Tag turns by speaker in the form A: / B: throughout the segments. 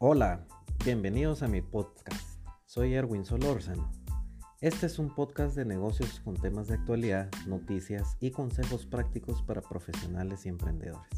A: Hola, bienvenidos a mi podcast. Soy Erwin Solórzano. Este es un podcast de negocios con temas de actualidad, noticias y consejos prácticos para profesionales y emprendedores.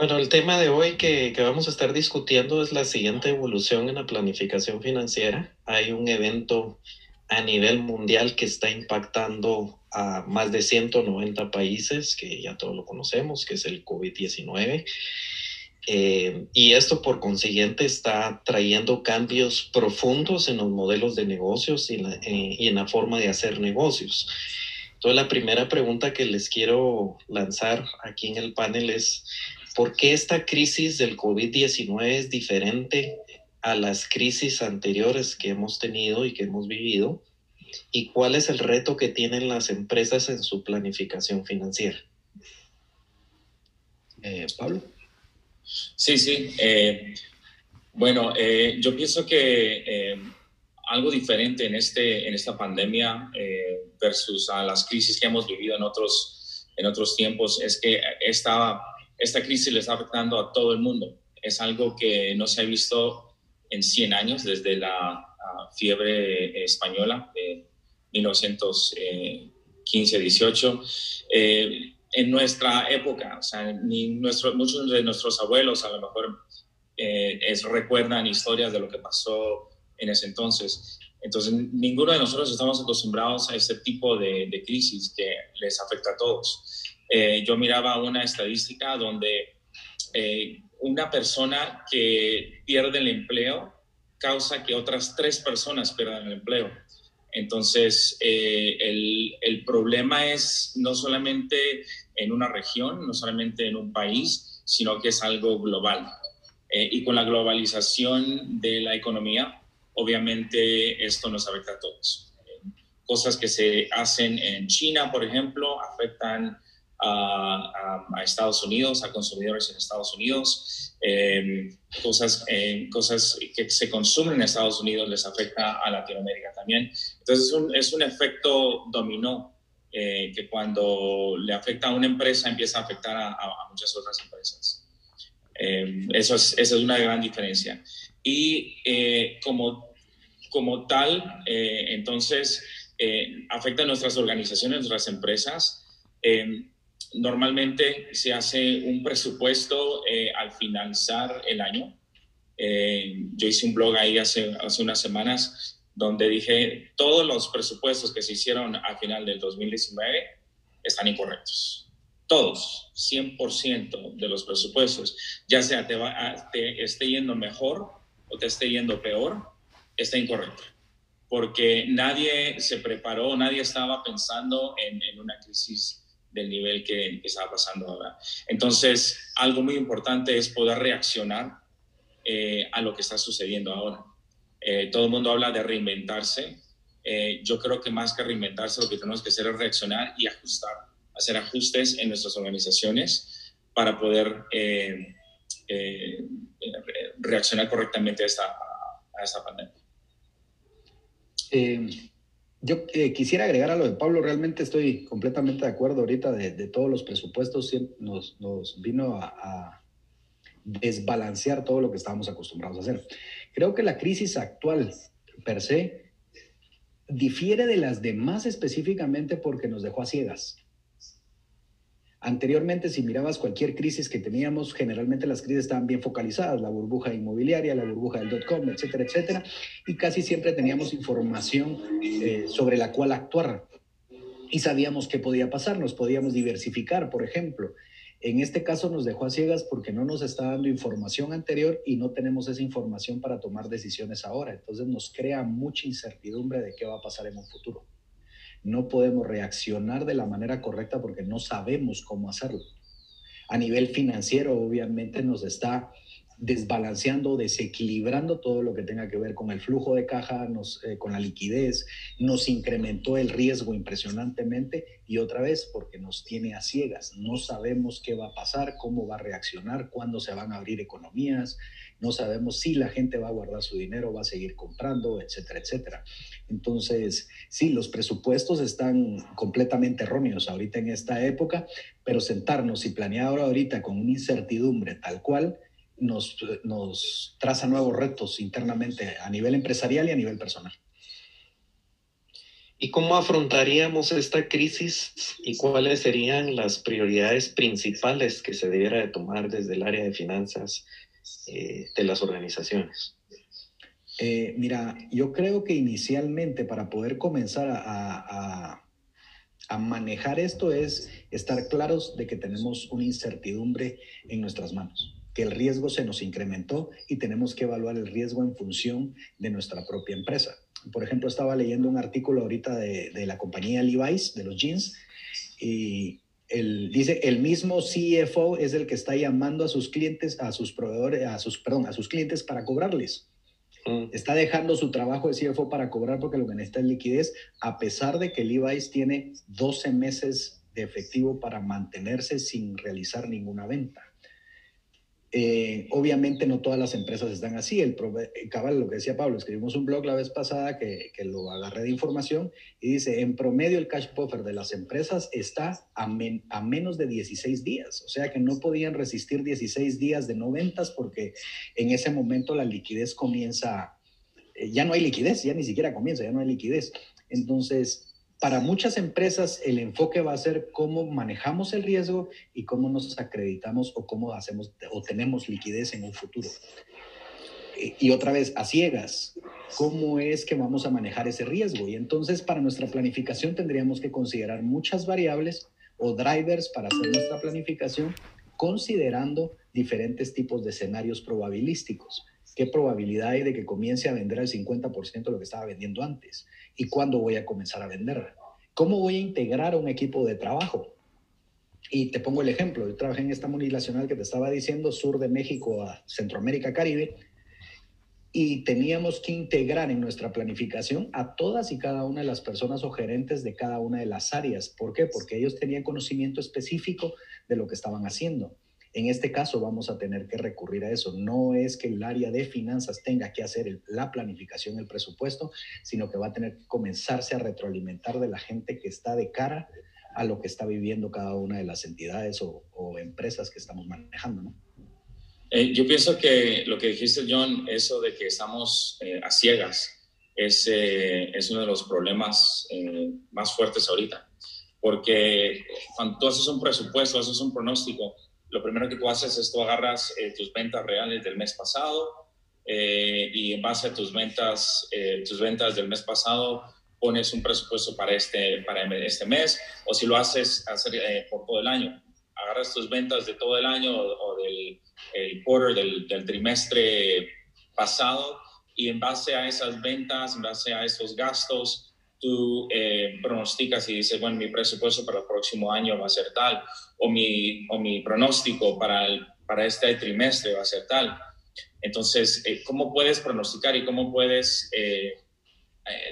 A: Bueno, el tema de hoy que, vamos a estar discutiendo es la siguiente evolución en la planificación financiera. Hay un evento a nivel mundial que está impactando a más de 190 países, que ya todos lo conocemos, que es el COVID-19. Eh, y esto por consiguiente está trayendo cambios profundos en los modelos de negocios y, eh, y en la forma de hacer negocios. Entonces la primera pregunta que les quiero lanzar aquí en el panel es, ¿Por qué esta crisis del COVID-19 es diferente a las crisis anteriores que hemos tenido y que hemos vivido? ¿Y cuál es el reto que tienen las empresas en su planificación financiera?
B: Eh, Pablo.
C: Sí, sí. Eh, bueno, eh, yo pienso que algo diferente en, este, en esta pandemia versus a las crisis que hemos vivido en otros, en otros tiempos es que esta esta crisis le está afectando a todo el mundo. Es algo que no se ha visto en 100 años, desde la fiebre española de 1915-18. Eh, en nuestra época, muchos de nuestros abuelos a lo mejor eh, recuerdan historias de lo que pasó en ese entonces. Entonces, ninguno de nosotros estamos acostumbrados a este tipo de crisis que les afecta a todos. Eh, yo miraba una estadística donde eh, una persona que pierde el empleo causa que otras tres personas pierdan el empleo. Entonces, eh, el, el, problema es no solamente en una región, no solamente en un país, sino que es algo global. y con la globalización de la economía, obviamente esto nos afecta a todos. cosas que se hacen en China, por ejemplo, afectan a, Estados Unidos, a consumidores en Estados Unidos. Em, cosas, eh, cosas que se consumen en Estados Unidos les afecta a Latinoamérica también. Entonces es un, es un efecto dominó eh, que cuando le afecta a una empresa empieza a afectar a, muchas otras empresas. Em, eso es, esa es una gran diferencia. Y eh, como, como tal, entonces afecta a nuestras organizaciones, nuestras empresas. Em, Normalmente se hace un presupuesto eh, al finalizar el año. Eh, yo hice un blog ahí hace, unas semanas donde dije todos los presupuestos que se hicieron al final del 2019 están incorrectos. Todos, 100% de los presupuestos, ya sea te, va, esté yendo mejor o te esté yendo peor, está incorrecto. Porque nadie se preparó, nadie estaba pensando en, en una crisis del nivel que, estaba pasando ahora. Entonces, algo muy importante es poder reaccionar eh, a lo que está sucediendo ahora. Eh, todo el mundo habla de reinventarse. Eh, yo creo que más que reinventarse, lo que tenemos que hacer es reaccionar y ajustar, hacer ajustes en nuestras organizaciones para poder reaccionar correctamente a esta, a esta pandemia.
B: Yo eh, quisiera agregar a lo de Pablo, realmente estoy completamente de acuerdo ahorita de, todos los presupuestos, nos, nos vino a, a, desbalancear todo lo que estábamos acostumbrados a hacer. Creo que la crisis actual per se difiere de las demás específicamente porque nos dejó a ciegas. Anteriormente, si mirabas cualquier crisis que teníamos, generalmente las crisis estaban bien focalizadas, la burbuja inmobiliaria, la burbuja del dot-com, etcétera, etcétera, y casi siempre teníamos información eh, sobre la cual actuar. Y sabíamos qué podía pasar, nos podíamos diversificar, por ejemplo. En este caso nos dejó a ciegas porque no nos está dando información anterior y no tenemos esa información para tomar decisiones ahora. Entonces nos crea mucha incertidumbre de qué va a pasar en un futuro no podemos reaccionar de la manera correcta porque no sabemos cómo hacerlo. A nivel financiero, obviamente, nos está desbalanceando, desequilibrando todo lo que tenga que ver con el flujo de caja, eh, con la liquidez, nos incrementó el riesgo impresionantemente y otra vez porque nos tiene a ciegas. No sabemos qué va a pasar, cómo va a reaccionar, cuándo se van a abrir economías, no sabemos si la gente va a guardar su dinero, va a seguir comprando, etcétera, etcétera. Entonces, sí, los presupuestos están completamente erróneos ahorita en esta época, pero sentarnos y planear ahorita con una incertidumbre tal cual, nos, nos traza nuevos retos internamente a nivel empresarial y a nivel personal.
A: ¿Y cómo afrontaríamos esta crisis y cuáles serían las prioridades principales que se debiera de tomar desde el área de finanzas eh, de las organizaciones?
B: Eh, mira, yo creo que inicialmente para poder comenzar a, a manejar esto es estar claros de que tenemos una incertidumbre en nuestras manos que el riesgo se nos incrementó y tenemos que evaluar el riesgo en función de nuestra propia empresa. Por ejemplo, estaba leyendo un artículo ahorita de, de la compañía Levi's, de los jeans, y el, dice, el mismo CFO es el que está llamando a sus clientes, a sus proveedores, a sus, perdón, a sus clientes para cobrarles. Mm. Está dejando su trabajo de CFO para cobrar porque lo que necesita es liquidez, a pesar de que Levi's tiene 12 meses de efectivo para mantenerse sin realizar ninguna venta. Eh, obviamente no todas las empresas están así. El eh, cabal, lo que decía Pablo, escribimos un blog la vez pasada que, que, lo agarré de información y dice, en promedio el cash buffer de las empresas está a, menos de 16 días. O sea que no podían resistir 16 días de no ventas porque en ese momento la liquidez comienza, eh, ya no hay liquidez, ya ni siquiera comienza, ya no hay liquidez. Entonces, para muchas empresas el enfoque va a ser cómo manejamos el riesgo y cómo nos acreditamos o cómo hacemos o tenemos liquidez en un futuro. Y otra vez, a ciegas, ¿cómo es que vamos a manejar ese riesgo? Y entonces para nuestra planificación tendríamos que considerar muchas variables o drivers para hacer nuestra planificación, considerando diferentes tipos de escenarios probabilísticos. ¿Qué probabilidad hay de que comience a vender el 50% de lo que estaba vendiendo antes? ¿Y cuándo voy a comenzar a vender? ¿Cómo voy a integrar un equipo de trabajo? Y te pongo el ejemplo, yo trabajé en esta multinacional que te estaba diciendo, sur de México a Centroamérica, Caribe, y teníamos que integrar en nuestra planificación a todas y cada una de las personas o gerentes de cada una de las áreas. ¿Por qué? Porque ellos tenían conocimiento específico de lo que estaban haciendo. En este caso vamos a tener que recurrir a eso. No es que el área de finanzas tenga que hacer la planificación, el presupuesto, sino que va a tener que comenzarse a retroalimentar de la gente que está de cara a lo que está viviendo cada una de las entidades o, empresas que estamos manejando. ¿no?
C: Eh, yo pienso que lo que dijiste, John, eso de que estamos eh, a ciegas, es, eh, es, uno de los problemas más fuertes ahorita. Porque cuando tú haces un presupuesto, haces un pronóstico, lo primero que tú haces es tú agarras eh, tus ventas reales del mes pasado eh, y en base a tus ventas, eh, tus ventas del mes pasado pones un presupuesto para este, para este mes o si lo haces hacer, por todo el año. Agarras tus ventas de todo el año o, del el quarter, del, del trimestre pasado y en base a esas ventas, en base a esos gastos, tú eh, pronosticas y dices, bueno, mi presupuesto para el próximo año va a ser tal, o mi, o mi pronóstico para, el, para este trimestre va a ser tal. Entonces, eh, ¿cómo puedes pronosticar y cómo puedes eh,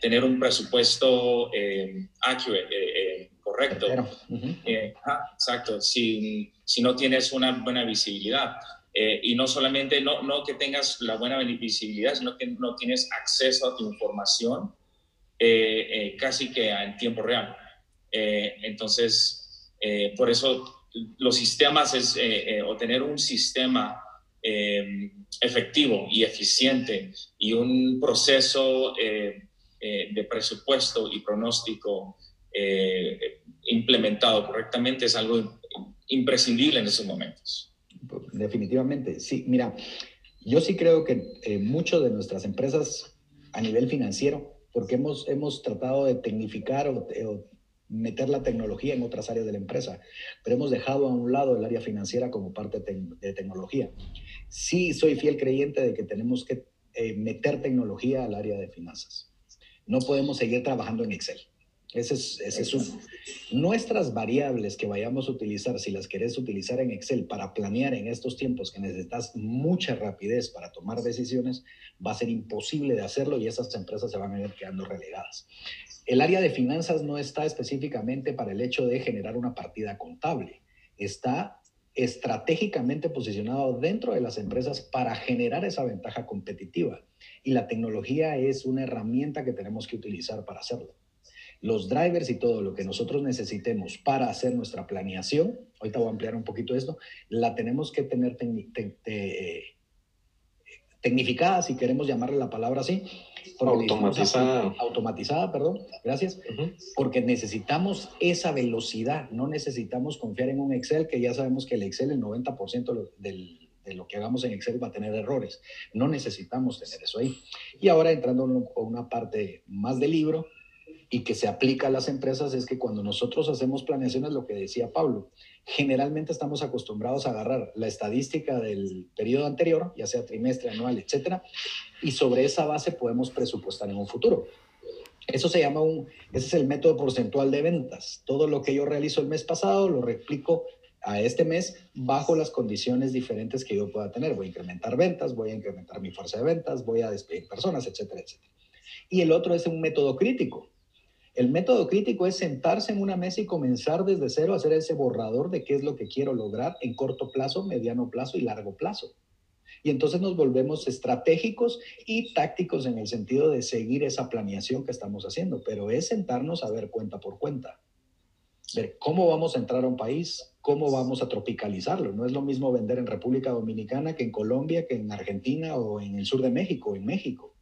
C: tener un presupuesto accurate, correcto? exacto, si, si no tienes una buena visibilidad. y no solamente, no, no que tengas la buena visibilidad, sino que no tienes acceso a tu información eh, eh, casi que en tiempo real. Eh, entonces, por eso los sistemas es, o tener un sistema efectivo y eficiente y un proceso de presupuesto y pronóstico implementado correctamente es algo imprescindible en esos momentos.
B: Definitivamente, sí. Mira, yo sí creo que muchas de nuestras empresas a nivel financiero porque hemos, hemos tratado de tecnificar o, meter la tecnología en otras áreas de la empresa, pero hemos dejado a un lado el área financiera como parte de, tecnología. Sí soy fiel creyente de que tenemos que eh, meter tecnología al área de finanzas. No podemos seguir trabajando en Excel. Ese es, ese es uno. Nuestras variables que vayamos a utilizar, si las querés utilizar en Excel para planear en estos tiempos que necesitas mucha rapidez para tomar decisiones, va a ser imposible de hacerlo y esas empresas se van a ir quedando relegadas. El área de finanzas no está específicamente para el hecho de generar una partida contable. Está estratégicamente posicionado dentro de las empresas para generar esa ventaja competitiva. Y la tecnología es una herramienta que tenemos que utilizar para hacerlo. Los drivers y todo lo que nosotros necesitemos para hacer nuestra planeación, ahorita voy a ampliar un poquito esto, la tenemos que tener tecnificada, si queremos llamarle la palabra así.
A: Automatizada.
B: Automatizada, perdón, gracias. Porque necesitamos esa velocidad, no necesitamos confiar en un Excel, que ya sabemos que el Excel, el 90% del, de lo que hagamos en Excel va a tener errores. No necesitamos tener eso ahí. Y ahora entrando en una parte más del libro, y que se aplica a las empresas es que cuando nosotros hacemos planeaciones, lo que decía Pablo, generalmente estamos acostumbrados a agarrar la estadística del periodo anterior, ya sea trimestre, anual, etcétera, y sobre esa base podemos presupuestar en un futuro. Eso se llama un, ese es el método porcentual de ventas. Todo lo que yo realizo el mes pasado lo replico a este mes bajo las condiciones diferentes que yo pueda tener. Voy a incrementar ventas, voy a incrementar mi fuerza de ventas, voy a despedir personas, etcétera, etcétera. Y el otro es un método crítico. El método crítico es sentarse en una mesa y comenzar desde cero a hacer ese borrador de qué es lo que quiero lograr en corto plazo, mediano plazo y largo plazo. Y entonces nos volvemos estratégicos y tácticos en el sentido de seguir esa planeación que estamos haciendo, pero es sentarnos a ver cuenta por cuenta. Ver cómo vamos a entrar a un país, cómo vamos a tropicalizarlo. No es lo mismo vender en República Dominicana que en Colombia, que en Argentina o en el sur de México, en México.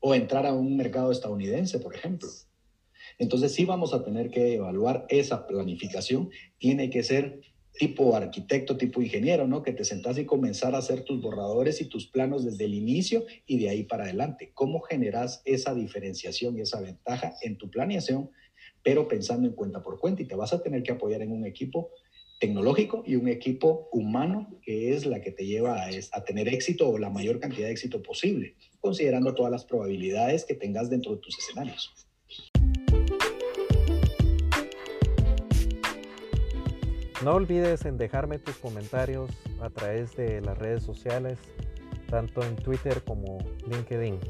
B: O entrar a un mercado estadounidense, por ejemplo. Entonces sí vamos a tener que evaluar esa planificación. Tiene que ser tipo arquitecto, tipo ingeniero, ¿no? Que te sentás y comenzar a hacer tus borradores y tus planos desde el inicio y de ahí para adelante. ¿Cómo generas esa diferenciación y esa ventaja en tu planeación, pero pensando en cuenta por cuenta? Y te vas a tener que apoyar en un equipo tecnológico y un equipo humano que es la que te lleva a, a tener éxito o la mayor cantidad de éxito posible, considerando todas las probabilidades que tengas dentro de tus escenarios.
D: No olvides en dejarme tus comentarios a través de las redes sociales, tanto en Twitter como LinkedIn.